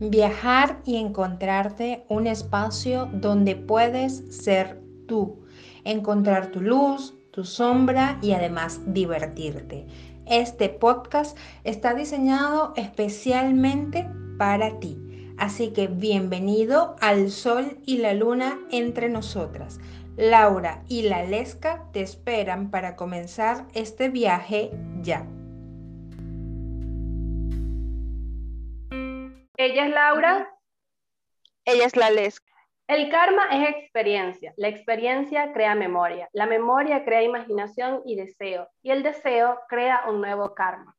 Viajar y encontrarte un espacio donde puedes ser tú, encontrar tu luz, tu sombra y además divertirte. Este podcast está diseñado especialmente para ti. Así que bienvenido al Sol y la Luna entre nosotras. Laura y la Lesca te esperan para comenzar este viaje ya. Ella es Laura. Ella es la Lesca. El karma es experiencia. La experiencia crea memoria. La memoria crea imaginación y deseo. Y el deseo crea un nuevo karma.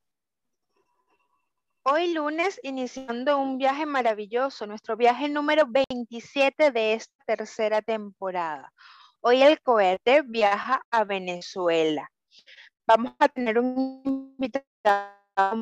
Hoy lunes iniciando un viaje maravilloso, nuestro viaje número 27 de esta tercera temporada. Hoy el cohete viaja a Venezuela. Vamos a tener un invitado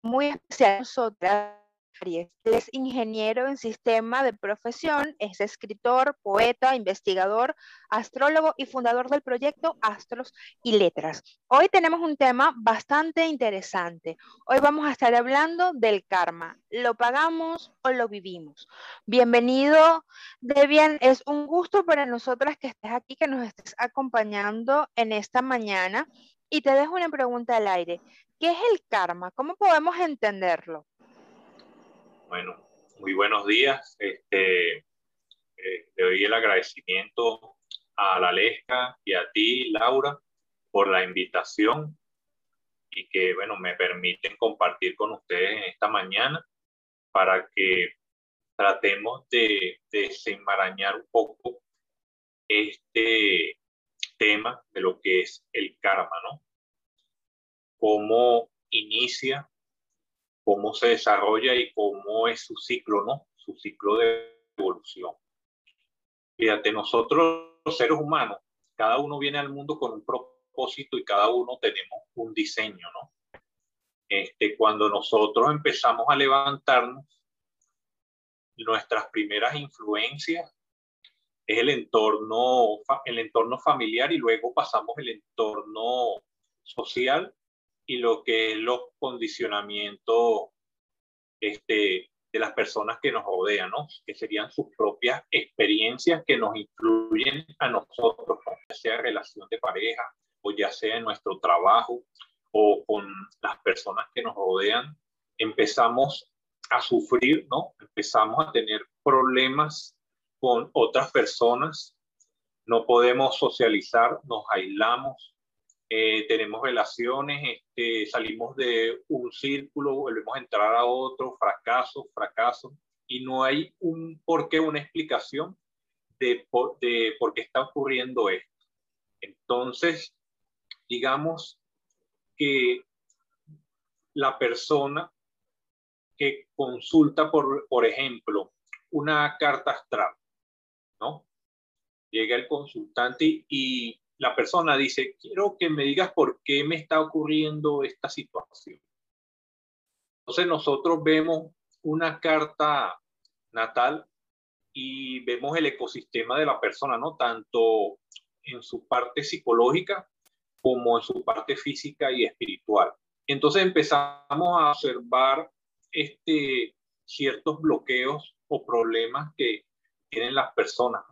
muy especial nosotras él es ingeniero en sistema de profesión, es escritor, poeta, investigador, astrólogo y fundador del proyecto Astros y Letras. Hoy tenemos un tema bastante interesante. Hoy vamos a estar hablando del karma. ¿Lo pagamos o lo vivimos? Bienvenido, Debian. Es un gusto para nosotras que estés aquí, que nos estés acompañando en esta mañana. Y te dejo una pregunta al aire. ¿Qué es el karma? ¿Cómo podemos entenderlo? Bueno, muy buenos días. Este, eh, le doy el agradecimiento a la Lesca y a ti, Laura, por la invitación y que, bueno, me permiten compartir con ustedes esta mañana para que tratemos de, de desenmarañar un poco este tema de lo que es el karma, ¿no? Cómo inicia cómo se desarrolla y cómo es su ciclo, ¿no? Su ciclo de evolución. Fíjate, nosotros los seres humanos, cada uno viene al mundo con un propósito y cada uno tenemos un diseño, ¿no? Este, cuando nosotros empezamos a levantarnos, nuestras primeras influencias es el entorno, el entorno familiar y luego pasamos el entorno social y lo que es los condicionamientos este, de las personas que nos rodean, ¿no? que serían sus propias experiencias que nos influyen a nosotros, ya sea relación de pareja o ya sea en nuestro trabajo o con las personas que nos rodean, empezamos a sufrir, ¿no? Empezamos a tener problemas con otras personas, no podemos socializar, nos aislamos, eh, tenemos relaciones, este, salimos de un círculo, volvemos a entrar a otro, fracaso, fracaso, y no hay un por qué, una explicación de por, de por qué está ocurriendo esto. Entonces, digamos que la persona que consulta, por, por ejemplo, una carta astral, ¿no? Llega el consultante y la persona dice, quiero que me digas por qué me está ocurriendo esta situación. Entonces nosotros vemos una carta natal y vemos el ecosistema de la persona, ¿no? Tanto en su parte psicológica como en su parte física y espiritual. Entonces empezamos a observar este, ciertos bloqueos o problemas que tienen las personas.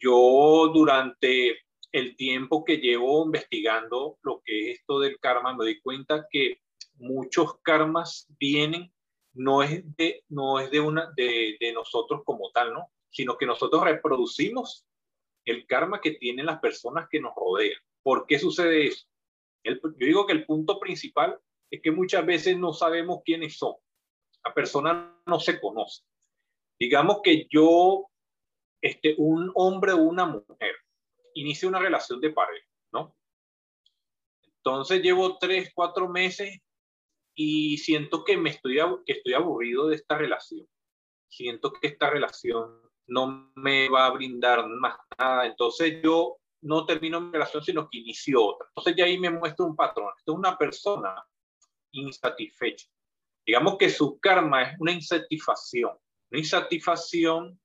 Yo durante el tiempo que llevo investigando lo que es esto del karma, me doy cuenta que muchos karmas vienen, no es de, no es de, una, de, nosotros como tal, ¿no? Sino que nosotros reproducimos el karma que tienen las personas que nos rodean. ¿Por qué sucede eso? Yo digo que el punto principal es que muchas veces no sabemos quiénes son. La persona no se conoce. Digamos que yo este, un hombre o una mujer inicia una relación de pareja, ¿no? Entonces llevo tres, cuatro meses y siento que me estoy, estoy aburrido de esta relación. Siento que esta relación no me va a brindar más nada. Entonces yo no termino mi relación, sino que inicio otra. Entonces ya ahí me muestra un patrón. Esto es una persona insatisfecha. Digamos que su karma es una insatisfacción. Una insatisfacción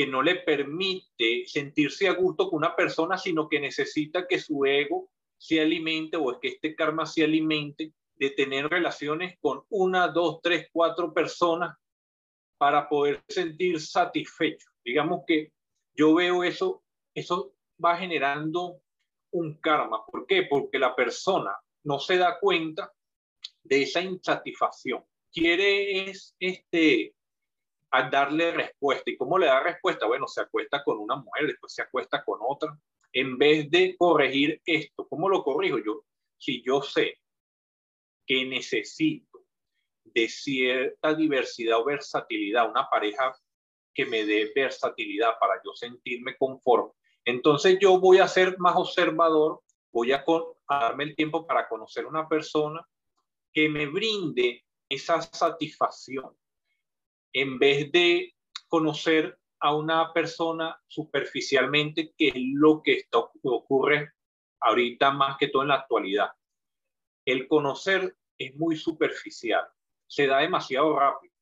que no le permite sentirse a gusto con una persona, sino que necesita que su ego se alimente o es que este karma se alimente de tener relaciones con una, dos, tres, cuatro personas para poder sentir satisfecho. Digamos que yo veo eso, eso va generando un karma. ¿Por qué? Porque la persona no se da cuenta de esa insatisfacción. Quiere es este a darle respuesta. ¿Y cómo le da respuesta? Bueno, se acuesta con una mujer, después se acuesta con otra. En vez de corregir esto, ¿cómo lo corrijo yo? Si yo sé que necesito de cierta diversidad o versatilidad, una pareja que me dé versatilidad para yo sentirme conforme, entonces yo voy a ser más observador, voy a, darme el tiempo para conocer una persona que me brinde esa satisfacción en vez de conocer a una persona superficialmente, que es lo que está, ocurre ahorita más que todo en la actualidad. El conocer es muy superficial, se da demasiado rápido.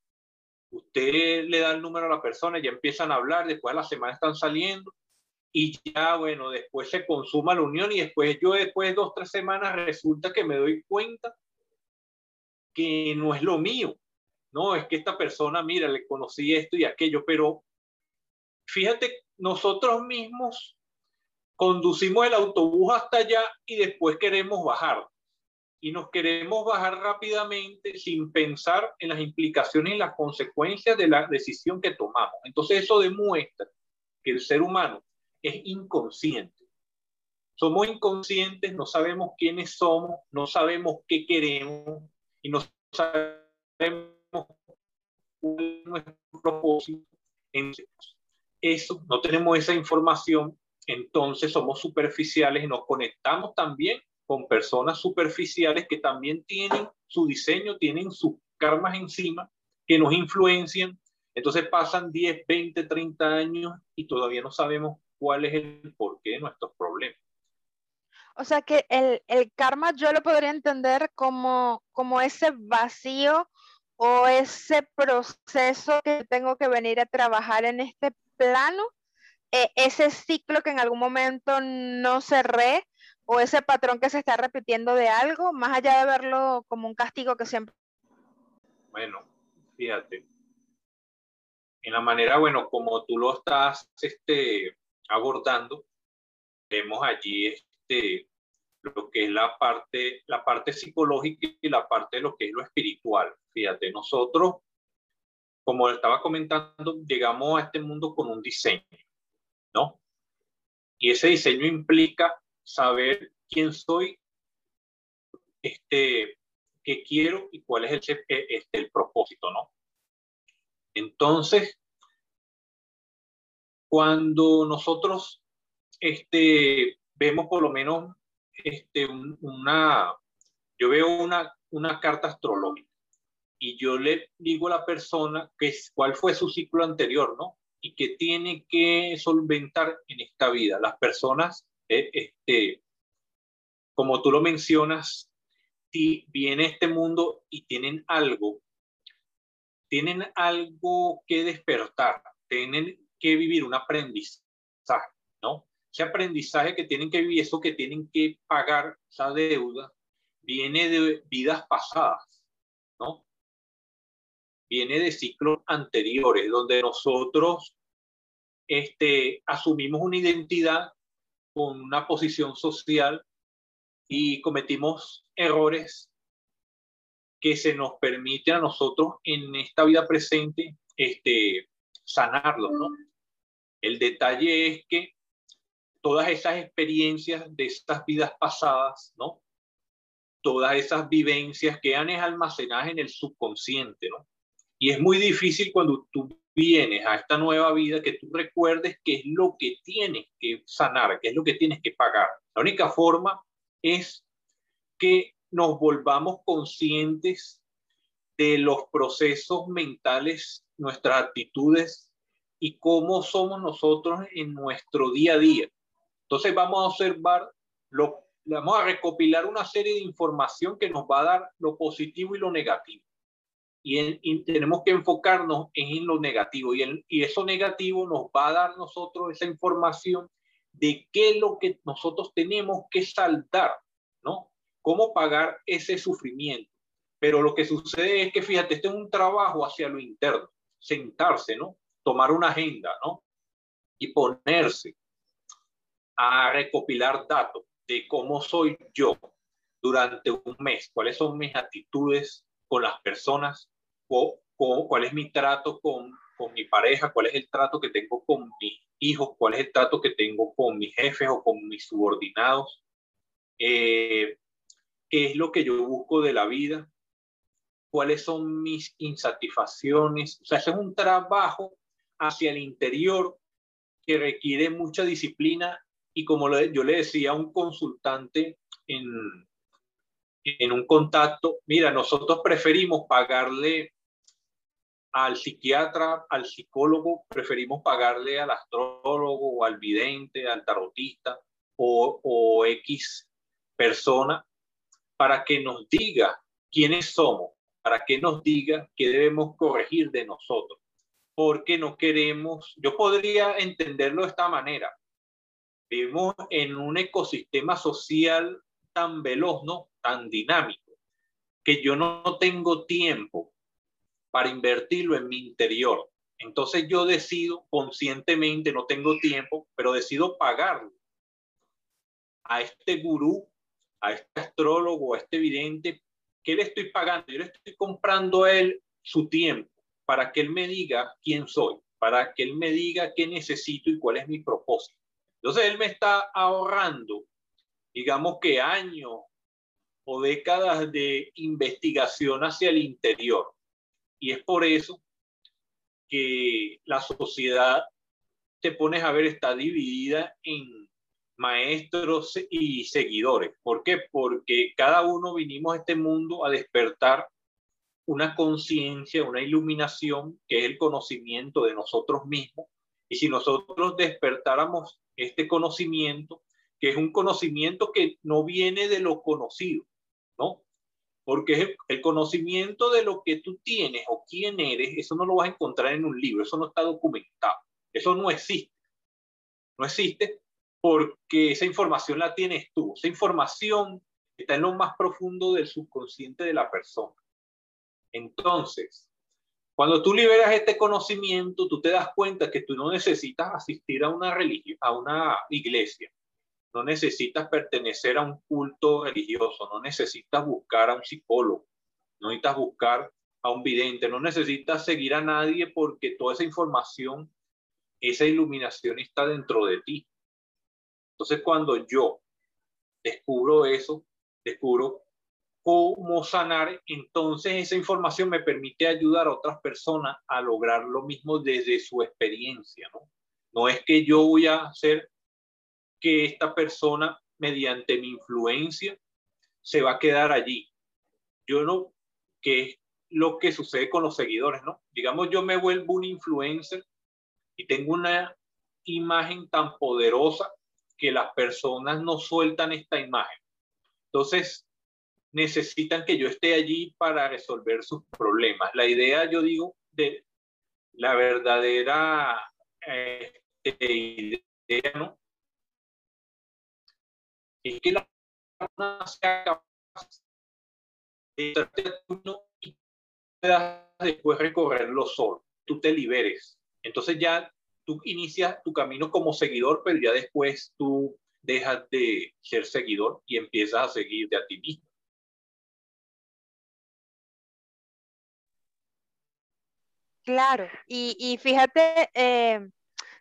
Usted le da el número a la persona, ya empiezan a hablar, después de la semana están saliendo y ya, bueno, después se consuma la unión y después yo después de dos, tres semanas resulta que me doy cuenta que no es lo mío. No, es que esta persona, mira, le conocí esto y aquello, pero fíjate, nosotros mismos conducimos el autobús hasta allá y después queremos bajar. Y nos queremos bajar rápidamente sin pensar en las implicaciones y las consecuencias de la decisión que tomamos. Entonces eso demuestra que el ser humano es inconsciente. Somos inconscientes, no sabemos quiénes somos, no sabemos qué queremos y no sabemos nuestro propósito. Eso, no tenemos esa información, entonces somos superficiales y nos conectamos también con personas superficiales que también tienen su diseño, tienen sus karmas encima, que nos influencian. Entonces pasan 10, 20, 30 años y todavía no sabemos cuál es el porqué de nuestros problemas. O sea que el, el, karma yo lo podría entender como, como ese vacío o ese proceso que tengo que venir a trabajar en este plano, eh, ese ciclo que en algún momento no cerré o ese patrón que se está repitiendo de algo, más allá de verlo como un castigo que siempre... Bueno, fíjate, en la manera, bueno, como tú lo estás este, abordando, vemos allí este, lo que es la parte, la parte psicológica y la parte de lo que es lo espiritual. Fíjate, nosotros, como estaba comentando, llegamos a este mundo con un diseño, ¿no? Y ese diseño implica saber quién soy, este, qué quiero y cuál es el, este, el propósito, ¿no? Entonces, cuando nosotros este, vemos por lo menos este, una, yo veo una, una carta astrológica y yo le digo a la persona que cuál fue su ciclo anterior, ¿no? Y que tiene que solventar en esta vida. Las personas, eh, este, como tú lo mencionas, si viene este mundo y tienen algo, tienen algo que despertar, tienen que vivir un aprendizaje. Ese aprendizaje que tienen que vivir, eso que tienen que pagar, esa deuda, viene de vidas pasadas, ¿no? Viene de ciclos anteriores, donde nosotros este, asumimos una identidad con una posición social y cometimos errores que se nos permiten a nosotros en esta vida presente este, sanarlos, ¿no? El detalle es que todas esas experiencias de estas vidas pasadas, ¿no? Todas esas vivencias quedan almacenadas en el subconsciente, ¿no? Y es muy difícil cuando tú vienes a esta nueva vida que tú recuerdes qué es lo que tienes que sanar, qué es lo que tienes que pagar. La única forma es que nos volvamos conscientes de los procesos mentales, nuestras actitudes y cómo somos nosotros en nuestro día a día. Entonces vamos a observar, lo, vamos a recopilar una serie de información que nos va a dar lo positivo y lo negativo. Y, tenemos que enfocarnos en, lo negativo y, y eso negativo nos va a dar nosotros esa información de qué es lo que nosotros tenemos que saldar, ¿no? cómo pagar ese sufrimiento. Pero lo que sucede es que, fíjate, este es un trabajo hacia lo interno, sentarse, ¿no? Tomar una agenda, ¿no? Y ponerse a recopilar datos de cómo soy yo durante un mes, cuáles son mis actitudes con las personas, o, cuál es mi trato con, con mi pareja, cuál es el trato que tengo con mis hijos, cuál es el trato que tengo con mis jefes o con mis subordinados, eh, qué es lo que yo busco de la vida, cuáles son mis insatisfacciones. O sea, ese es un trabajo hacia el interior que requiere mucha disciplina y como yo le decía a un consultante en, en un contacto, mira, nosotros preferimos pagarle al psiquiatra, al psicólogo, preferimos pagarle al astrólogo o al vidente, al tarotista o, o X persona para que nos diga quiénes somos, para que nos diga qué debemos corregir de nosotros. Porque no queremos, yo podría entenderlo de esta manera. Vivimos en un ecosistema social tan veloz, ¿no? Tan dinámico, que yo no tengo tiempo para invertirlo en mi interior. Entonces yo decido conscientemente, no tengo tiempo, pero decido pagarlo a este gurú, a este astrólogo, a este vidente, ¿qué le estoy pagando? Yo le estoy comprando a él su tiempo para que él me diga quién soy, para que él me diga qué necesito y cuál es mi propósito. Entonces él me está ahorrando, digamos que años o décadas de investigación hacia el interior. Y es por eso que la sociedad, te pones a ver, está dividida en maestros y seguidores. ¿Por qué? Porque cada uno vinimos a este mundo a despertar una conciencia, una iluminación, que es el conocimiento de nosotros mismos. Y si nosotros despertáramos este conocimiento, que es un conocimiento que no viene de lo conocido, ¿no? Porque el conocimiento de lo que tú tienes o quién eres, eso no lo vas a encontrar en un libro, eso no está documentado, eso no existe. No existe porque esa información la tienes tú, esa información está en lo más profundo del subconsciente de la persona. Entonces, cuando tú liberas este conocimiento, tú te das cuenta que tú no necesitas asistir a una religión, a una iglesia, no necesitas pertenecer a un culto religioso, no necesitas buscar a un psicólogo, no necesitas buscar a un vidente, no necesitas seguir a nadie porque toda esa información, esa iluminación está dentro de ti. Entonces cuando yo descubro eso, descubro cómo sanar, entonces esa información me permite ayudar a otras personas a lograr lo mismo desde su experiencia, ¿no? No es que yo voy a hacer que esta persona, mediante mi influencia, se va a quedar allí. Yo no, que es lo que sucede con los seguidores, ¿no? Digamos, yo me vuelvo un influencer y tengo una imagen tan poderosa que las personas no sueltan esta imagen. Entonces, necesitan que yo esté allí para resolver sus problemas. La idea, yo digo, de la verdadera eh, idea, ¿no? es que la persona sea capaz de y después recorrerlo solo, tú te liberes. Entonces ya tú inicias tu camino como seguidor, pero ya después tú dejas de ser seguidor y empiezas a seguir de a ti mismo. Claro, y, y fíjate, eh,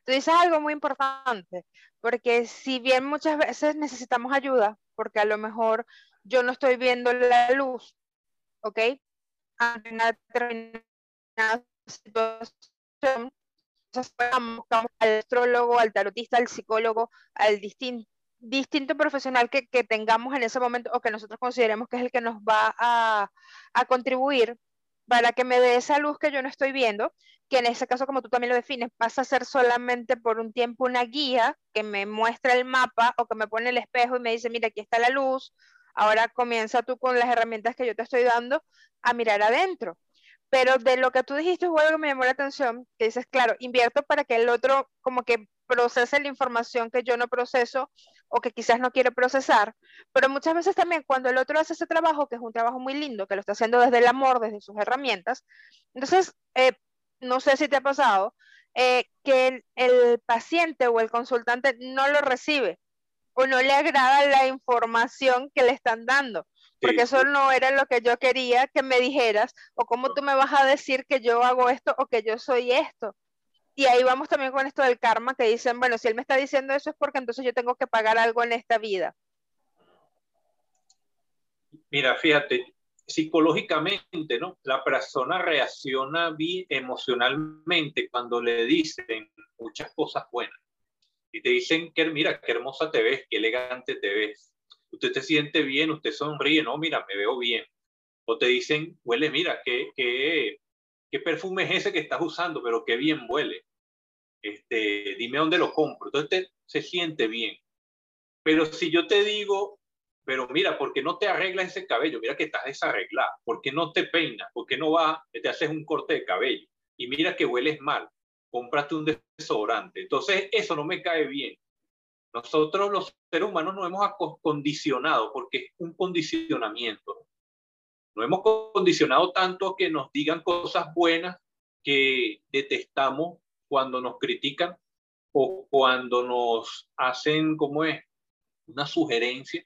tú dices algo muy importante, porque si bien muchas veces necesitamos ayuda, porque a lo mejor yo no estoy viendo la luz, ¿ok? Ante una determinada situación, al astrólogo, al tarotista, al psicólogo, al distinto, distinto profesional que, que, tengamos en ese momento o que nosotros consideremos que es el que nos va a, a contribuir para que me dé esa luz que yo no estoy viendo, que en ese caso, como tú también lo defines, pasa a ser solamente por un tiempo una guía que me muestra el mapa o que me pone el espejo y me dice, mira, aquí está la luz, ahora comienza tú con las herramientas que yo te estoy dando a mirar adentro. Pero de lo que tú dijiste es algo que me llamó la atención, que dices, claro, invierto para que el otro como que procese la información que yo no proceso o que quizás no quiere procesar, pero muchas veces también cuando el otro hace ese trabajo, que es un trabajo muy lindo, que lo está haciendo desde el amor, desde sus herramientas, entonces, eh, no sé si te ha pasado, eh, que el, paciente o el consultante no lo recibe o no le agrada la información que le están dando, porque eso no era lo que yo quería que me dijeras, o cómo tú me vas a decir que yo hago esto o que yo soy esto. Y ahí vamos también con esto del karma, que dicen, bueno, si él me está diciendo eso es porque entonces yo tengo que pagar algo en esta vida. Mira, fíjate, psicológicamente, ¿no? La persona reacciona emocionalmente cuando le dicen muchas cosas buenas. Y te dicen que, mira, qué hermosa te ves, qué elegante te ves. Usted te siente bien, usted sonríe, no, mira, me veo bien. O te dicen, huele, mira, qué, qué, qué perfume es ese que estás usando, pero qué bien huele. Este, dime dónde lo compro. Entonces se siente bien. Pero si yo te digo, pero mira, ¿por qué no te arreglas ese cabello? Mira que estás desarreglado. ¿Por qué no te peinas? ¿Por qué no vas, te haces un corte de cabello? Y mira que hueles mal. Cómprate un desodorante. Entonces, eso no me cae bien. Nosotros los seres humanos nos hemos condicionado porque es un condicionamiento. No hemos condicionado tanto que nos digan cosas buenas que detestamos cuando nos critican o cuando nos hacen, como es? Una sugerencia.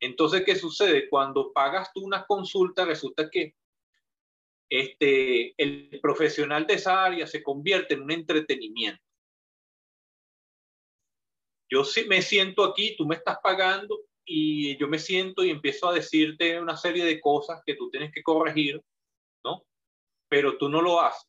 Entonces, ¿qué sucede? Cuando pagas tú una consulta, resulta que este, el profesional de esa área se convierte en un entretenimiento. Yo sí me siento aquí, tú me estás pagando y yo me siento y empiezo a decirte una serie de cosas que tú tienes que corregir, ¿no? Pero tú no lo haces.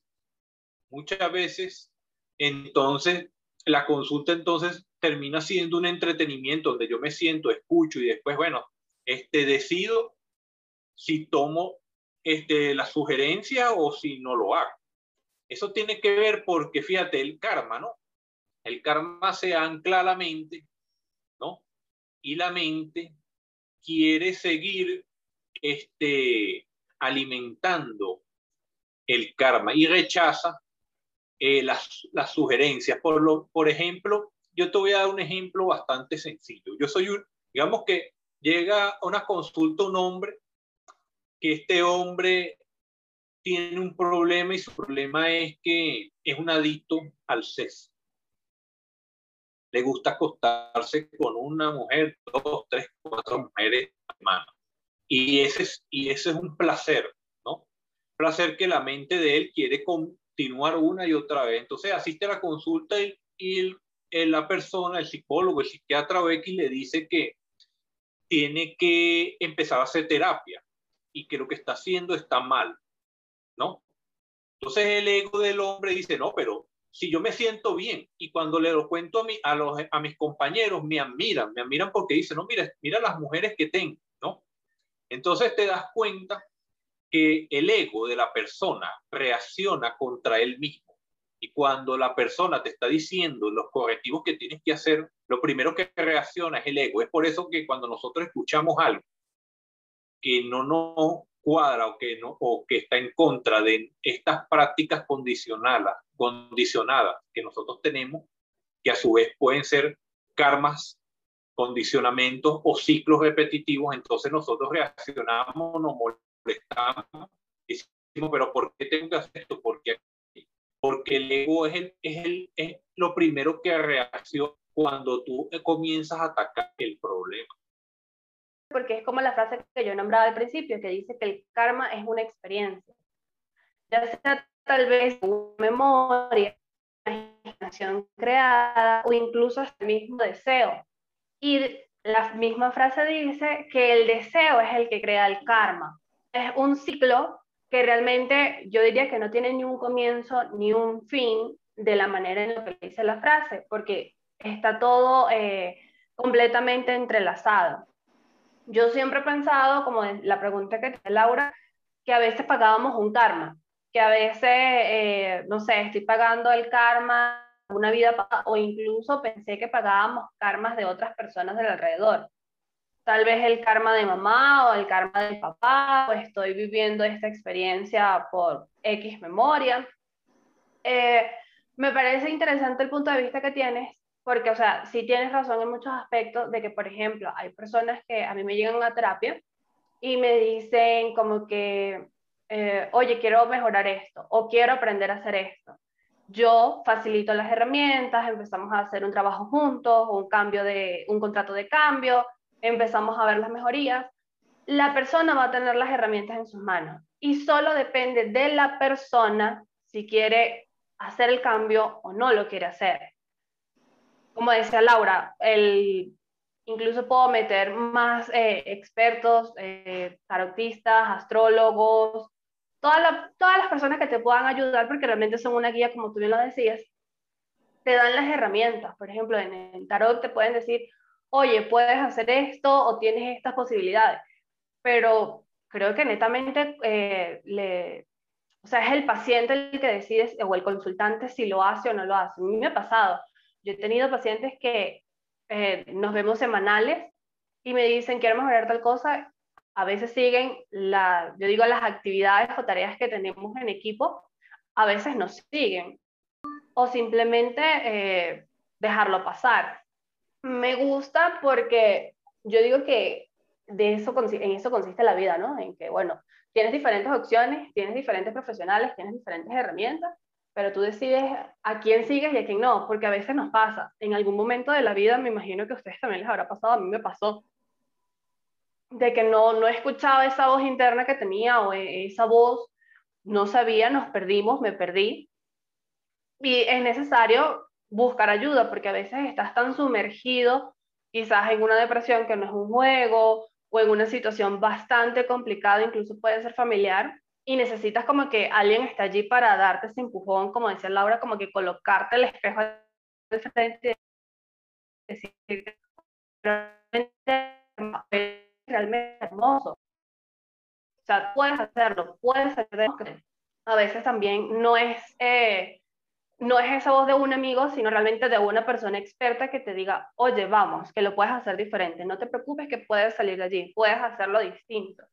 Muchas veces, entonces, la consulta entonces termina siendo un entretenimiento donde yo me siento, escucho y después, bueno, este, decido si tomo este, la sugerencia o si no lo hago. Eso tiene que ver porque, fíjate, el karma, ¿no? El karma se ancla la mente y la mente quiere seguir este, alimentando el karma y rechaza eh, las, las, sugerencias. Por, lo, por ejemplo, yo te voy a dar un ejemplo bastante sencillo. Yo soy un, digamos que llega a una consulta un hombre, que este hombre tiene un problema y su problema es que es un adicto al sexo le gusta acostarse con una mujer, dos, tres, cuatro mujeres, hermano. Y ese es, y ese es un placer, ¿no? Placer que la mente de él quiere continuar una y otra vez. Entonces asiste a la consulta y, y la persona, el psicólogo, el psiquiatra X le dice que tiene que empezar a hacer terapia y que lo que está haciendo está mal, ¿no? Entonces el ego del hombre dice, no, pero si yo me siento bien y cuando le lo cuento a, mi, a, los, a mis compañeros, me admiran, me admiran porque dicen, no, mira, mira las mujeres que tengo, ¿no? Entonces te das cuenta que el ego de la persona reacciona contra él mismo. Y cuando la persona te está diciendo los correctivos que tienes que hacer, lo primero que reacciona es el ego. Es por eso que cuando nosotros escuchamos algo que no nos cuadra o que, no, o que está en contra de estas prácticas condicionadas, condicionadas que nosotros tenemos, que a su vez pueden ser karmas, condicionamientos o ciclos repetitivos, entonces nosotros reaccionamos, nos molestamos decimos, pero ¿por qué tengo que hacer esto? Porque, porque el ego es, el, es, el, es lo primero que reacciona cuando tú comienzas a atacar el problema porque es como la frase que yo nombraba al principio, que dice que el karma es una experiencia. Ya sea tal vez una memoria, una imaginación creada o incluso el mismo deseo. Y la misma frase dice que el deseo es el que crea el karma. Es un ciclo que realmente yo diría que no tiene ni un comienzo ni un fin de la manera en la que dice la frase, porque está todo eh, completamente entrelazado. Yo siempre he pensado, como la pregunta que tiene Laura, que a veces pagábamos un karma, que a veces, eh, no sé, estoy pagando el karma una vida o incluso pensé que pagábamos karmas de otras personas del alrededor. tal vez el karma de mamá o el karma de papá, o estoy viviendo esta experiencia por X memoria. Eh, me parece interesante el punto de vista que tienes, porque, o sea, sí tienes razón en muchos aspectos de que, por ejemplo, hay personas que a mí me llegan a terapia y me dicen como que, eh, oye, quiero mejorar esto o quiero aprender a hacer esto. Yo facilito las herramientas, empezamos a hacer un trabajo juntos, un cambio de, un contrato de cambio, empezamos a ver las mejorías. La persona va a tener las herramientas en sus manos y solo depende de la persona si quiere hacer el cambio o no lo quiere hacer. Como decía Laura, el, incluso puedo meter más eh, expertos, eh, tarotistas, astrólogos, todas, todas las personas que te puedan ayudar porque realmente son una guía, como tú bien lo decías, te dan las herramientas. Por ejemplo, en el tarot te pueden decir, oye, puedes hacer esto o tienes estas posibilidades. Pero creo que netamente eh, o sea, es el paciente el que decide o el consultante si lo hace o no lo hace. A mí me ha pasado. Yo he tenido pacientes que eh, nos vemos semanales y me dicen, quiero mejorar tal cosa. A veces siguen, la, yo digo, las actividades o tareas que tenemos en equipo, a veces nos siguen. O simplemente eh, dejarlo pasar. Me gusta porque yo digo que de eso, en eso consiste la vida, ¿no? En que, bueno, tienes diferentes opciones, tienes diferentes profesionales, tienes diferentes herramientas, pero tú decides a quién sigues y a quién no, porque a veces nos pasa. En algún momento de la vida, me imagino que a ustedes también les habrá pasado, a mí me pasó, de que no, no escuchaba esa voz interna que tenía o e, esa voz, no sabía, nos perdimos, me perdí. Y es necesario buscar ayuda, porque a veces estás tan sumergido quizás en una depresión que no es un juego o en una situación bastante complicada, incluso puede ser familiar, y necesitas como que alguien esté allí para darte ese empujón, como decía Laura, como que colocarte el espejo al frente y decir, realmente, realmente hermoso. O sea, puedes hacerlo, puedes hacerlo. A veces también no es eh, no es esa voz de un amigo, sino realmente de una persona experta que te diga, oye, vamos, que lo puedes hacer diferente, no te preocupes que puedes salir de allí, puedes hacerlo distinto.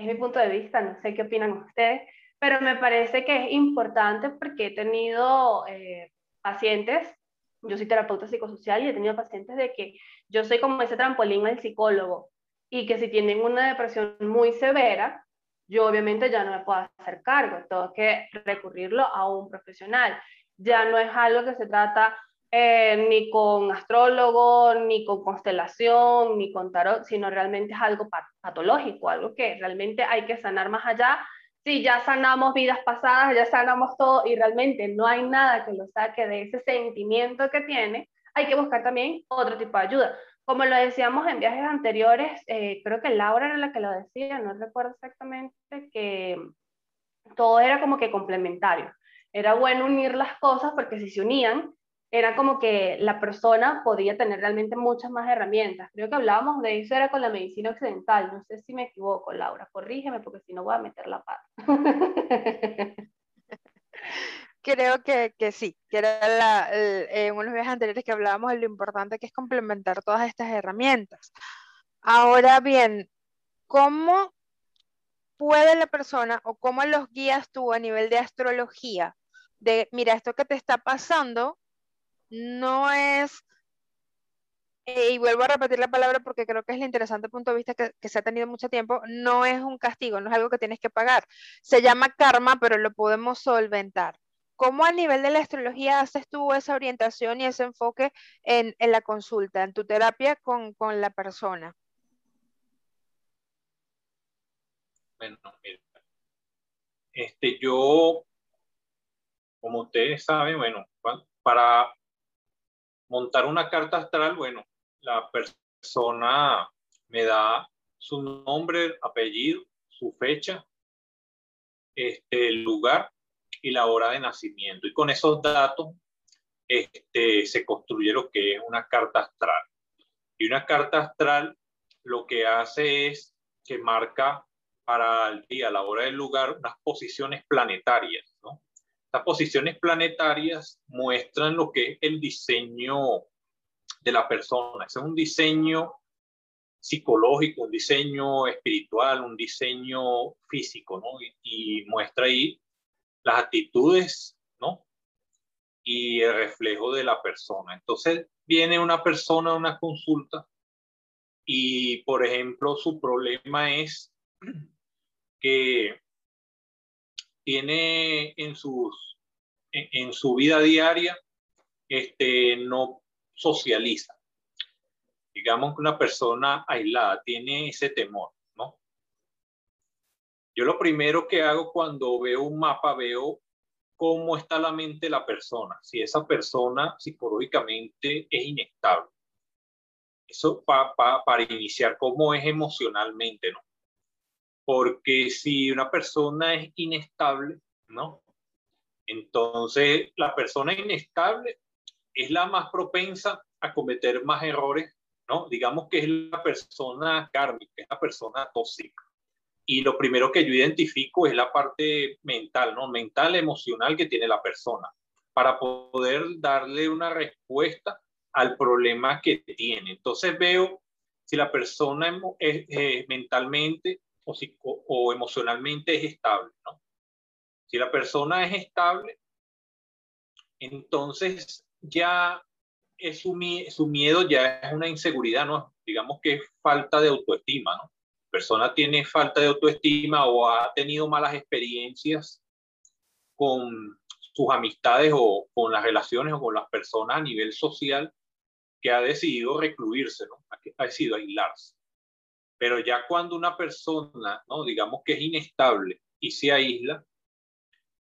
Es mi punto de vista, no sé qué opinan ustedes, pero me parece que es importante porque he tenido eh, pacientes, yo soy terapeuta psicosocial y he tenido pacientes de que yo soy como ese trampolín al psicólogo y que si tienen una depresión muy severa, yo obviamente ya no me puedo hacer cargo, tengo que recurrirlo a un profesional. Ya no es algo que se trata eh, ni con astrólogo, ni con constelación, ni con tarot, sino realmente es algo patológico, algo que realmente hay que sanar más allá. Si ya sanamos vidas pasadas, ya sanamos todo y realmente no hay nada que lo saque de ese sentimiento que tiene, hay que buscar también otro tipo de ayuda. Como lo decíamos en viajes anteriores, eh, creo que Laura era la que lo decía, no recuerdo exactamente, que todo era como que complementario era bueno unir las cosas porque si se unían, era como que la persona podía tener realmente muchas más herramientas. Creo que hablábamos de eso, era con la medicina occidental. No sé si me equivoco, Laura, corrígeme porque si no voy a meter la pata. Creo que, que, sí, que era en unos días anteriores que hablábamos de lo importante que es complementar todas estas herramientas. Ahora bien, ¿cómo puede la persona o cómo los guías tú a nivel de astrología de, mira, esto que te está pasando no es, y vuelvo a repetir la palabra porque creo que es el interesante punto de vista que, se ha tenido mucho tiempo, no es un castigo, no es algo que tienes que pagar. Se llama karma, pero lo podemos solventar. ¿Cómo a nivel de la astrología haces tú esa orientación y ese enfoque en, la consulta, en tu terapia con, con la persona? Bueno, mira, este, yo como ustedes saben, bueno, para montar una carta astral, bueno, la persona me da su nombre, apellido, su fecha, este, el lugar y la hora de nacimiento. Y con esos datos este, se construye lo que es una carta astral. Y una carta astral lo que hace es que marca para el día, la hora del lugar, unas posiciones planetarias estas posiciones planetarias muestran lo que es el diseño de la persona. es un diseño psicológico, un diseño espiritual, un diseño físico, ¿no? Y, muestra ahí las actitudes, ¿no? Y el reflejo de la persona. Entonces viene una persona a una consulta y, por ejemplo, su problema es que tiene en, sus, en, su vida diaria, este, no socializa. Digamos que una persona aislada tiene ese temor, ¿no? Yo lo primero que hago cuando veo un mapa, veo cómo está la mente de la persona, si esa persona psicológicamente es inestable. Eso para iniciar cómo es emocionalmente, ¿no? Porque si una persona es inestable, ¿no? Entonces, la persona inestable es la más propensa a cometer más errores, ¿no? Digamos que es la persona kármica, es la persona tóxica. Y lo primero que yo identifico es la parte mental, ¿no? Mental, emocional que tiene la persona, para poder darle una respuesta al problema que tiene. Entonces veo si la persona es, eh, mentalmente o, emocionalmente es estable, ¿no? Si la persona es estable, entonces ya su, miedo ya es una inseguridad, ¿no? Digamos que es falta de autoestima, ¿no? La persona tiene falta de autoestima o ha tenido malas experiencias con sus amistades o con las relaciones o con las personas a nivel social que ha decidido recluirse, ¿no? Ha decidido aislarse. Pero ya cuando una persona, ¿no? digamos que es inestable y se aísla,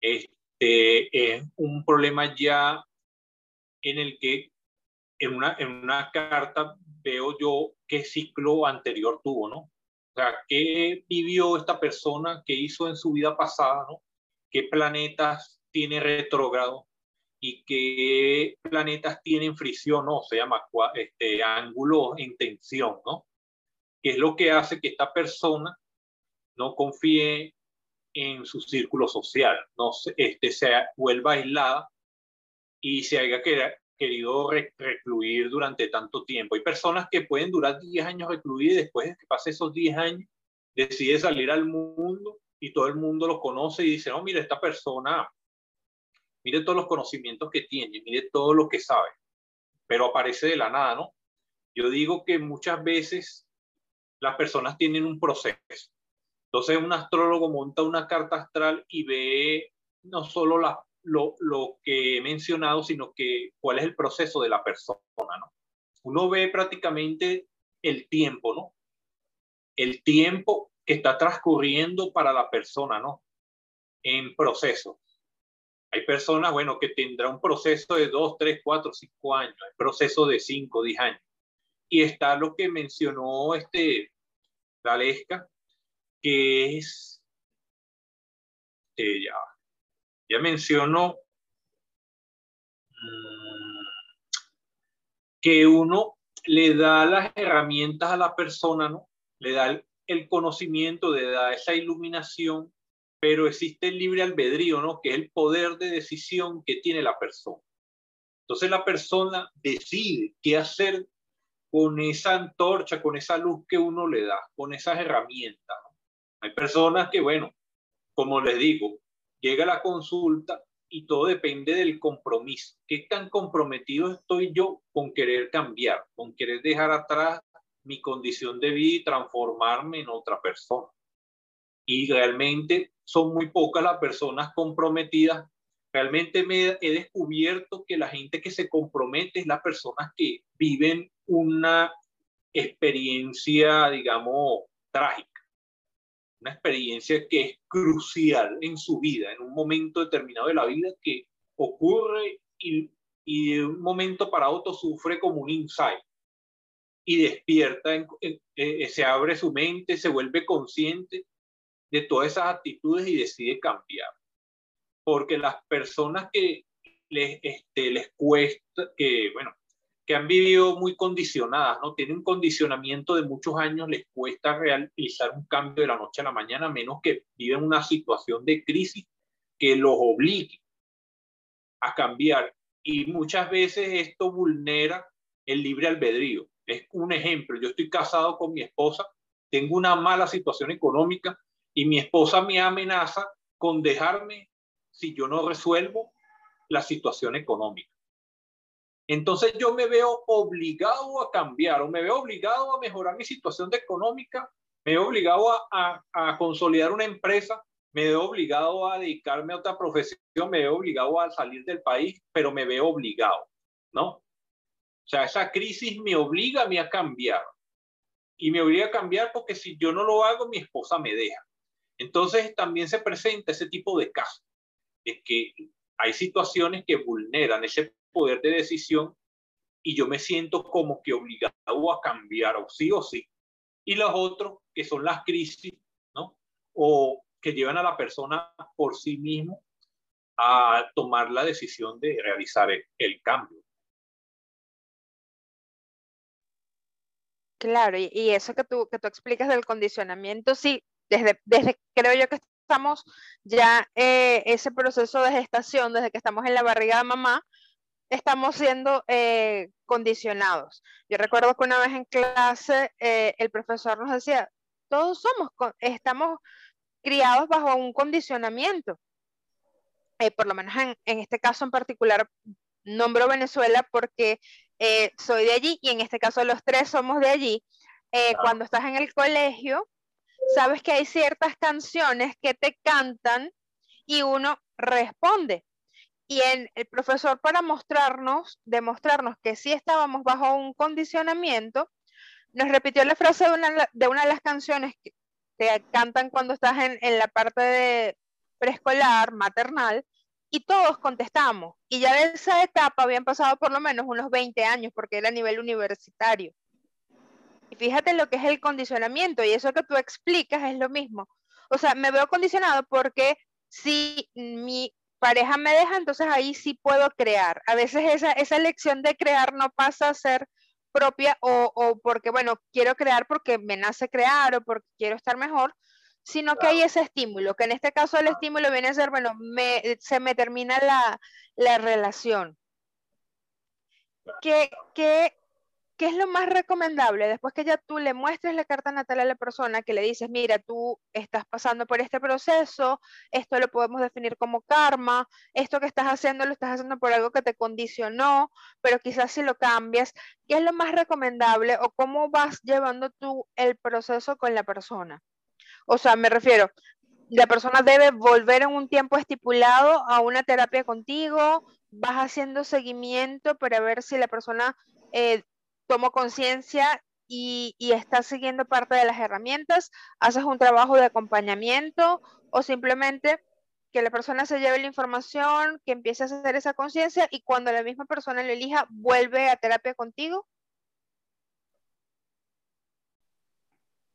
este, es un problema ya en el que en una, en una carta veo yo qué ciclo anterior tuvo, ¿no? O sea, qué vivió esta persona, qué hizo en su vida pasada, ¿no? ¿Qué planetas tiene retrógrado y qué planetas tienen fricción, ¿no? Se llama este, ángulo en tensión, ¿no? Que es lo que hace que esta persona no confíe en su círculo social, no este, se vuelva aislada y se haya querido recluir durante tanto tiempo. Hay personas que pueden durar 10 años recluidas y después de que pase esos 10 años decide salir al mundo y todo el mundo lo conoce y dice, no, mire, esta persona, mire todos los conocimientos que tiene, mire todo lo que sabe, pero aparece de la nada, ¿no? Yo digo que muchas veces las personas tienen un proceso. Entonces un astrólogo monta una carta astral y ve no solo lo, lo, que he mencionado, sino que cuál es el proceso de la persona, ¿no? Uno ve prácticamente el tiempo, ¿no? El tiempo que está transcurriendo para la persona, ¿no? En proceso. Hay personas, bueno, que tendrá un proceso de dos, tres, cuatro, cinco años, hay proceso de cinco, diez años y está lo que mencionó este Valesca, que es, eh, ya, mencionó mm, que uno le da las herramientas a la persona, ¿no? Le da el, conocimiento, le da esa iluminación, pero existe el libre albedrío, ¿no? Que es el poder de decisión que tiene la persona. Entonces la persona decide qué hacer con esa antorcha, con esa luz que uno le da, con esas herramientas. Hay personas que, bueno, como les digo, llega la consulta y todo depende del compromiso. ¿Qué tan comprometido estoy yo con querer cambiar, con querer dejar atrás mi condición de vida y transformarme en otra persona? Y realmente son muy pocas las personas comprometidas Realmente me he descubierto que la gente que se compromete es las personas que viven una experiencia, digamos, trágica. Una experiencia que es crucial en su vida, en un momento determinado de la vida que ocurre y, y de un momento para otro sufre como un insight y despierta, eh, se abre su mente, se vuelve consciente de todas esas actitudes y decide cambiar porque las personas que les, este, les cuesta, que bueno, que han vivido muy condicionadas, ¿no? Tienen un condicionamiento de muchos años, les cuesta realizar un cambio de la noche a la mañana, menos que viven una situación de crisis que los obligue a cambiar. Y muchas veces esto vulnera el libre albedrío. Es un ejemplo. Yo estoy casado con mi esposa, tengo una mala situación económica y mi esposa me amenaza con dejarme si yo no resuelvo la situación económica. Entonces yo me veo obligado a cambiar o me veo obligado a mejorar mi situación económica, me veo obligado a, consolidar una empresa, me veo obligado a dedicarme a otra profesión, me veo obligado a salir del país, pero me veo obligado, ¿no? O sea, esa crisis me obliga a mí a cambiar. Y me obliga a cambiar porque si yo no lo hago, mi esposa me deja. Entonces también se presenta ese tipo de casos, de que hay situaciones que vulneran ese poder de decisión y yo me siento como que obligado a cambiar o sí o sí. Y los otros, que son las crisis, ¿no? O que llevan a la persona por sí mismo a tomar la decisión de realizar el, el cambio. Claro, y, y, eso que tú, que tú explicas del condicionamiento, sí, desde, desde creo yo que estamos ya eh, ese proceso de gestación, desde que estamos en la barriga de mamá, estamos siendo eh, condicionados. Yo recuerdo que una vez en clase eh, el profesor nos decía, todos somos, estamos criados bajo un condicionamiento. por lo menos en, en, este caso en particular, nombro Venezuela porque soy de allí y en este caso los tres somos de allí. Cuando estás en el colegio, sabes que hay ciertas canciones que te cantan y uno responde. Y el profesor para mostrarnos, demostrarnos que sí estábamos bajo un condicionamiento, nos repitió la frase de una de, una de las canciones que te cantan cuando estás en, en la parte de preescolar, maternal, y todos contestamos. Y ya de esa etapa habían pasado por lo menos unos 20 años, porque era a nivel universitario. Y fíjate lo que es el condicionamiento y eso que tú explicas es lo mismo. O sea, me veo condicionado porque si mi pareja me deja, entonces ahí sí puedo crear. A veces esa, esa elección de crear no pasa a ser propia o, o, porque, bueno, quiero crear porque me nace crear o porque quiero estar mejor, sino que hay ese estímulo, que en este caso el estímulo viene a ser, bueno, me, se me termina la, la relación. ¿Qué, qué, ¿qué es lo más recomendable? Después que ya tú le muestres la carta natal a la persona, que le dices, mira, tú estás pasando por este proceso, esto lo podemos definir como karma, esto que estás haciendo lo estás haciendo por algo que te condicionó, pero quizás si lo cambias, ¿qué es lo más recomendable o cómo vas llevando tú el proceso con la persona? O sea, me refiero, la persona debe volver en un tiempo estipulado a una terapia contigo, vas haciendo seguimiento para ver si la persona eh, tomo conciencia y, y estás siguiendo parte de las herramientas, haces un trabajo de acompañamiento o simplemente que la persona se lleve la información, que empiece a hacer esa conciencia y cuando la misma persona lo elija, vuelve a terapia contigo?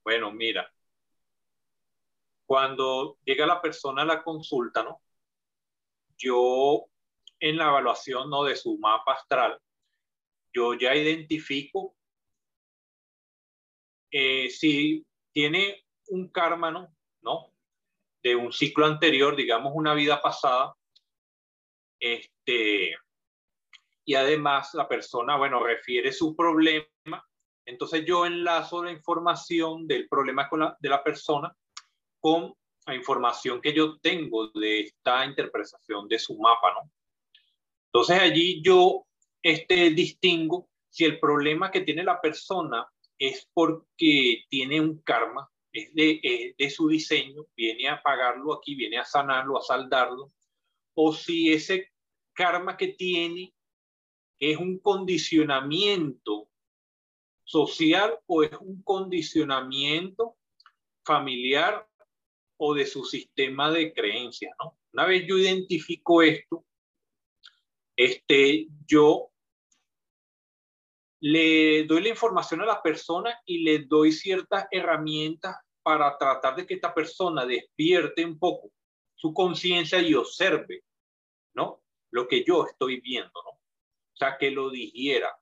Bueno, mira, cuando llega la persona a la consulta, ¿no? Yo en la evaluación ¿no? de su mapa astral, yo ya identifico eh, si tiene un karma, ¿no? De un ciclo anterior, digamos una vida pasada, este, y además la persona, bueno, refiere su problema, entonces yo enlazo la información del problema con la, de la persona con la información que yo tengo de esta interpretación de su mapa, ¿no? Entonces allí yo este, distingo si el problema que tiene la persona es porque tiene un karma, es de, de su diseño, viene a pagarlo aquí, viene a sanarlo, a saldarlo, o si ese karma que tiene es un condicionamiento social o es un condicionamiento familiar o de su sistema de creencias, ¿no? Una vez yo identifico esto, este, yo le doy la información a la persona y le doy ciertas herramientas para tratar de que esta persona despierte un poco su conciencia y observe, ¿no? Lo que yo estoy viendo, ¿no? O sea, que lo digiera.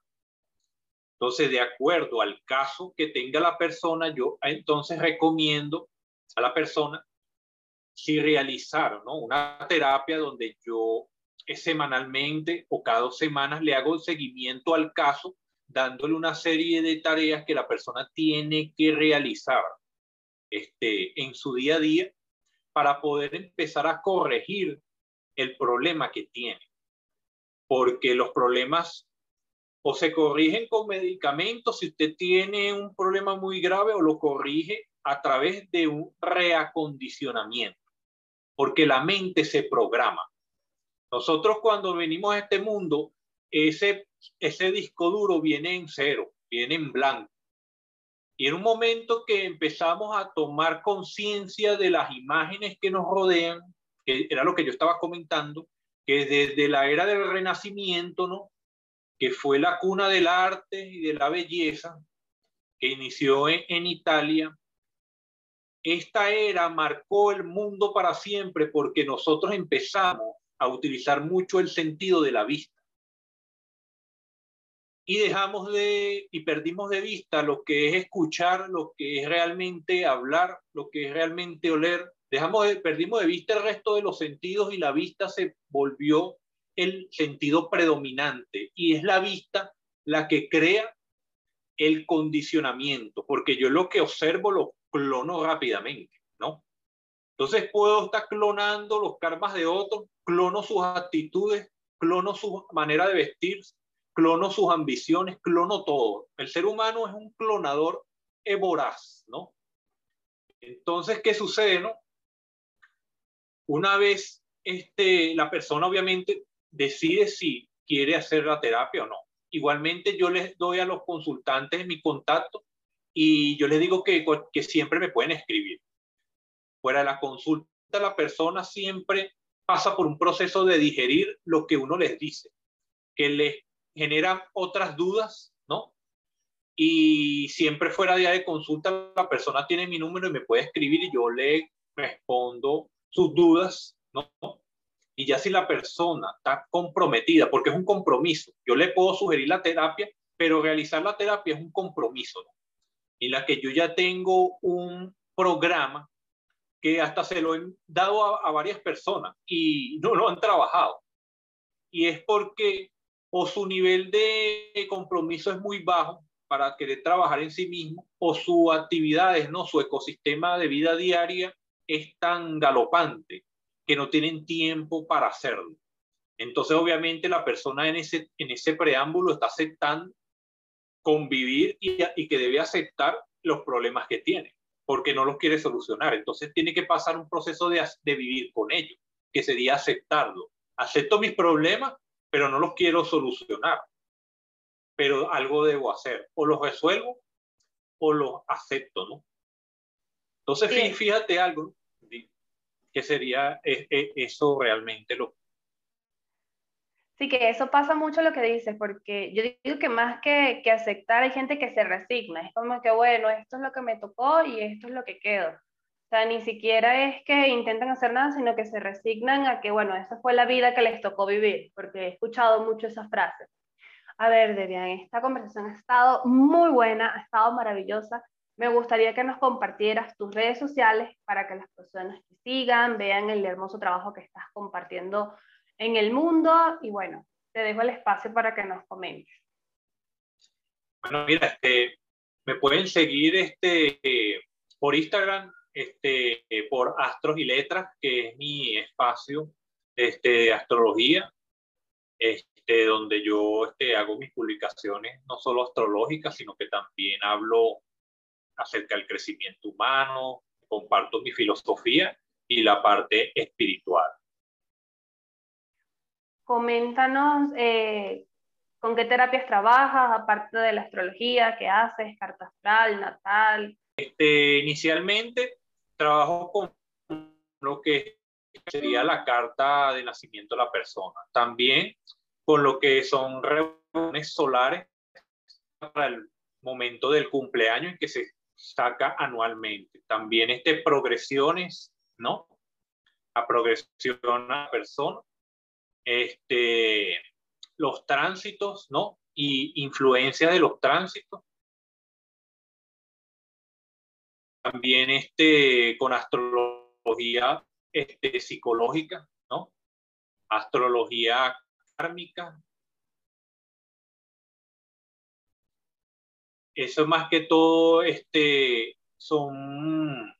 Entonces, de acuerdo al caso que tenga la persona, yo entonces recomiendo a la persona si realizar, ¿no? Una terapia donde yo semanalmente o cada dos semanas le hago seguimiento al caso dándole una serie de tareas que la persona tiene que realizar este, en su día a día para poder empezar a corregir el problema que tiene. Porque los problemas o se corrigen con medicamentos si usted tiene un problema muy grave o lo corrige a través de un reacondicionamiento, porque la mente se programa. Nosotros cuando venimos a este mundo, ese, ese disco duro viene en cero, viene en blanco. Y en un momento que empezamos a tomar conciencia de las imágenes que nos rodean, que era lo que yo estaba comentando, que desde la era del Renacimiento, ¿no? que fue la cuna del arte y de la belleza, que inició en, Italia, esta era marcó el mundo para siempre porque nosotros empezamos a utilizar mucho el sentido de la vista. Y dejamos de, y perdimos de vista lo que es escuchar, lo que es realmente hablar, lo que es realmente oler. Dejamos de, perdimos de vista el resto de los sentidos y la vista se volvió el sentido predominante y es la vista la que crea el condicionamiento, porque yo lo que observo lo clono rápidamente, ¿no? Entonces puedo estar clonando los karmas de otros, clono sus actitudes, clono su manera de vestir, clono sus ambiciones, clono todo. El ser humano es un clonador voraz, ¿no? Entonces, ¿qué sucede, no? Una vez este, la persona obviamente decide si quiere hacer la terapia o no. Igualmente yo les doy a los consultantes mi contacto y yo les digo que, que siempre me pueden escribir. Fuera de la consulta, la persona siempre pasa por un proceso de digerir lo que uno les dice, que les genera otras dudas, ¿no? Y siempre fuera día de consulta, la persona tiene mi número y me puede escribir y yo le respondo sus dudas, ¿no? Y ya si la persona está comprometida, porque es un compromiso, yo le puedo sugerir la terapia, pero realizar la terapia es un compromiso, ¿no? En la que yo ya tengo un programa que hasta se lo he dado a, varias personas y no lo han trabajado. Y es porque o su nivel de compromiso es muy bajo para querer trabajar en sí mismo, o su actividades, ¿no? Su ecosistema de vida diaria es tan galopante que no tienen tiempo para hacerlo. Entonces, obviamente, la persona en ese, en ese preámbulo está aceptando convivir y, y que debe aceptar los problemas que tiene, porque no los quiere solucionar. Entonces, tiene que pasar un proceso de, de vivir con ellos, que sería aceptarlo. Acepto mis problemas, pero no los quiero solucionar. Pero algo debo hacer. O los resuelvo o los acepto, ¿no? Entonces, fíjate algo, que sería e, e, eso realmente lo. Sí, que eso pasa mucho lo que dices, porque yo digo que más que, que aceptar hay gente que se resigna, es como que, bueno, esto es lo que me tocó y esto es lo que quedo. Sea, ni siquiera es que intentan hacer nada, sino que se resignan a que, bueno, esa fue la vida que les tocó vivir, porque he escuchado mucho esa frase. A ver, Debian, esta conversación ha estado muy buena, ha estado maravillosa. Me gustaría que nos compartieras tus redes sociales para que las personas te sigan, vean el hermoso trabajo que estás compartiendo en el mundo y bueno, te dejo el espacio para que nos comentes. Bueno, mira, este, me pueden seguir este, por Instagram, este, por Astros y Letras, que es mi espacio este, de astrología, este, donde yo este, hago mis publicaciones no solo astrológicas, sino que también hablo acerca del crecimiento humano, comparto mi filosofía y la parte espiritual. Coméntanos eh, con qué terapias trabajas, aparte de la astrología, qué haces, carta astral, natal. Este, inicialmente trabajo con lo que sería la carta de nacimiento de la persona. También con lo que son reuniones solares para el momento del cumpleaños en que se saca anualmente. También este progresiones, ¿no? A progresión a persona. Este, los tránsitos, ¿no? Y influencia de los tránsitos. También este, con astrología este, psicológica, ¿no? Astrología kármica, eso más que todo este, son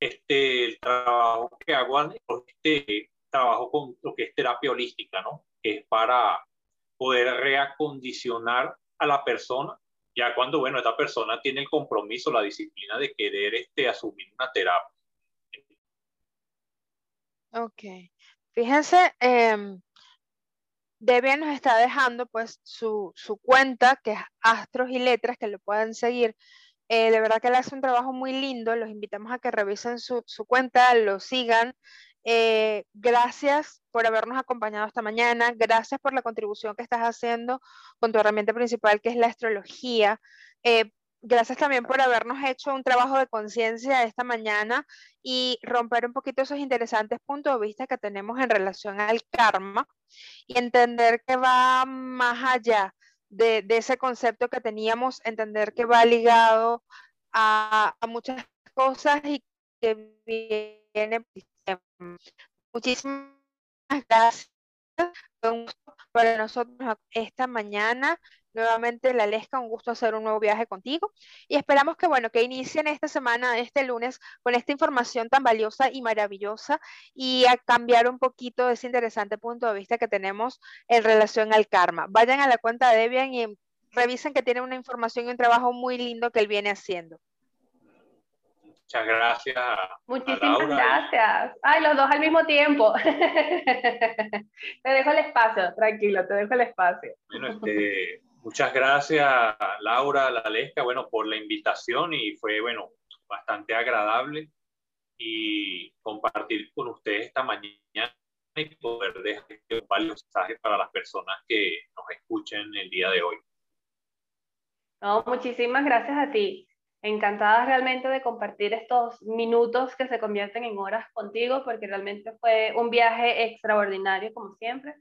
este, el trabajo que hago, este trabajo con lo que es terapia holística, ¿no? Que es para poder reacondicionar a la persona, ya cuando, bueno, esta persona tiene el compromiso, la disciplina de querer este, asumir una terapia. Ok. Fíjense, eh, Debian nos está dejando pues su, su, cuenta, que es Astros y Letras, que lo pueden seguir. Eh, de verdad que él hace un trabajo muy lindo, los invitamos a que revisen su, su cuenta, lo sigan. Eh, gracias por habernos acompañado esta mañana, gracias por la contribución que estás haciendo con tu herramienta principal, que es la astrología. Eh, gracias también por habernos hecho un trabajo de conciencia esta mañana y romper un poquito esos interesantes puntos de vista que tenemos en relación al karma y entender que va más allá de, ese concepto que teníamos, entender que va ligado a, muchas cosas y que viene. Muchísimas gracias. para nosotros esta mañana. Nuevamente, La Lesca, un gusto hacer un nuevo viaje contigo. Y esperamos que, bueno, que inicien esta semana, este lunes, con esta información tan valiosa y maravillosa y a cambiar un poquito ese interesante punto de vista que tenemos en relación al karma. Vayan a la cuenta de Debian y revisen que tiene una información y un trabajo muy lindo que él viene haciendo. Muchas gracias. Muchísimas gracias. Ay, los dos al mismo tiempo. te dejo el espacio, tranquilo, te dejo el espacio. Bueno, este, Muchas gracias, Laura, La Lesca, bueno, por la invitación y fue, bueno, bastante agradable y compartir con ustedes esta mañana y poder dejar varios mensajes para las personas que nos escuchen el día de hoy. No, muchísimas gracias a ti. Encantada realmente de compartir estos minutos que se convierten en horas contigo, porque realmente fue un viaje extraordinario, como siempre.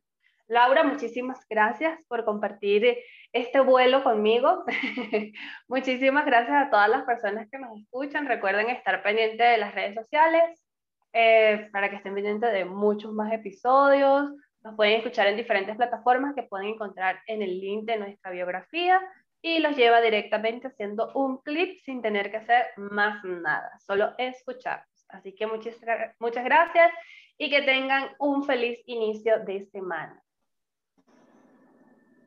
Laura, muchísimas gracias por compartir este vuelo conmigo. muchísimas gracias a todas las personas que nos escuchan. Recuerden estar pendientes de las redes sociales eh, para que estén pendientes de muchos más episodios. Nos pueden escuchar en diferentes plataformas que pueden encontrar en el link de nuestra biografía y los lleva directamente haciendo un clip sin tener que hacer más nada, solo escuchar. Así que muchas, muchas gracias y que tengan un feliz inicio de semana.